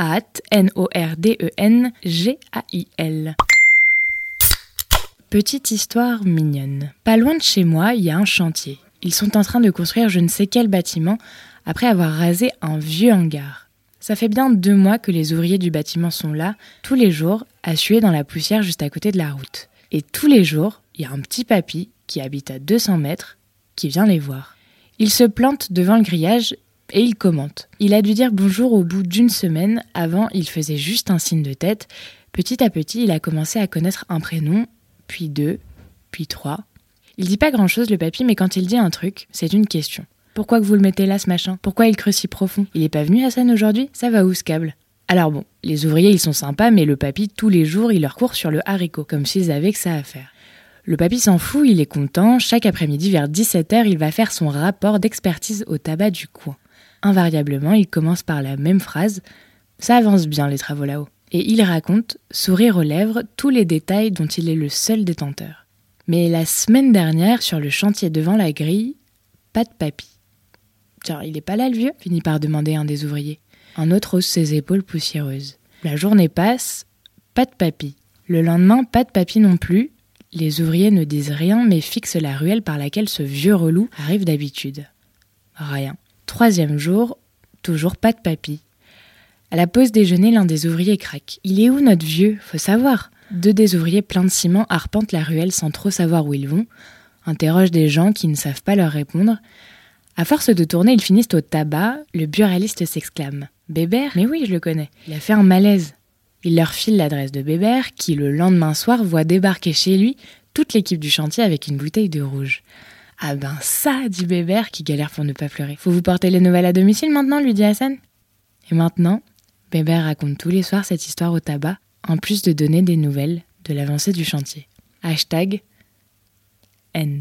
hâte, N-O-R-D-E-N-G-A-I-L. Petite histoire mignonne. Pas loin de chez moi, il y a un chantier. Ils sont en train de construire je ne sais quel bâtiment après avoir rasé un vieux hangar. Ça fait bien deux mois que les ouvriers du bâtiment sont là, tous les jours, à suer dans la poussière juste à côté de la route. Et tous les jours, il y a un petit papy qui habite à 200 mètres qui vient les voir. Il se plante devant le grillage et il commente. Il a dû dire bonjour au bout d'une semaine, avant il faisait juste un signe de tête. Petit à petit, il a commencé à connaître un prénom, puis deux, puis trois. Il dit pas grand chose le papy, mais quand il dit un truc, c'est une question. Pourquoi que vous le mettez là ce machin? Pourquoi il creuse si profond? Il est pas venu à scène aujourd'hui? Ça va où ce câble? Alors bon, les ouvriers ils sont sympas, mais le papy tous les jours il leur court sur le haricot, comme s'ils avaient que ça à faire. Le papy s'en fout, il est content, chaque après-midi vers 17h il va faire son rapport d'expertise au tabac du coin. Invariablement, il commence par la même phrase Ça avance bien les travaux là-haut. Et il raconte, sourire aux lèvres, tous les détails dont il est le seul détenteur. Mais la semaine dernière, sur le chantier devant la grille, pas de papy. Tiens, il est pas là le vieux? Finit par demander un des ouvriers. Un autre hausse ses épaules poussiéreuses. La journée passe, pas de papy. Le lendemain, pas de papy non plus. Les ouvriers ne disent rien mais fixent la ruelle par laquelle ce vieux relou arrive d'habitude. Rien. Troisième jour, toujours pas de papy. À la pause déjeuner, l'un des ouvriers craque. Il est où notre vieux? Faut savoir. Deux des ouvriers pleins de ciment arpentent la ruelle sans trop savoir où ils vont, interrogent des gens qui ne savent pas leur répondre. À force de tourner, ils finissent au tabac. Le buraliste s'exclame. Bébert? Mais oui, je le connais. Il a fait un malaise. Il leur file l'adresse de Bébert, qui le lendemain soir voit débarquer chez lui toute l'équipe du chantier avec une bouteille de rouge. Ah ben ça, dit Bébert qui galère pour ne pas pleurer. Faut vous porter les nouvelles à domicile maintenant, lui dit Hassan. Et maintenant, Bébert raconte tous les soirs cette histoire au tabac, en plus de donner des nouvelles de l'avancée du chantier. Hashtag End.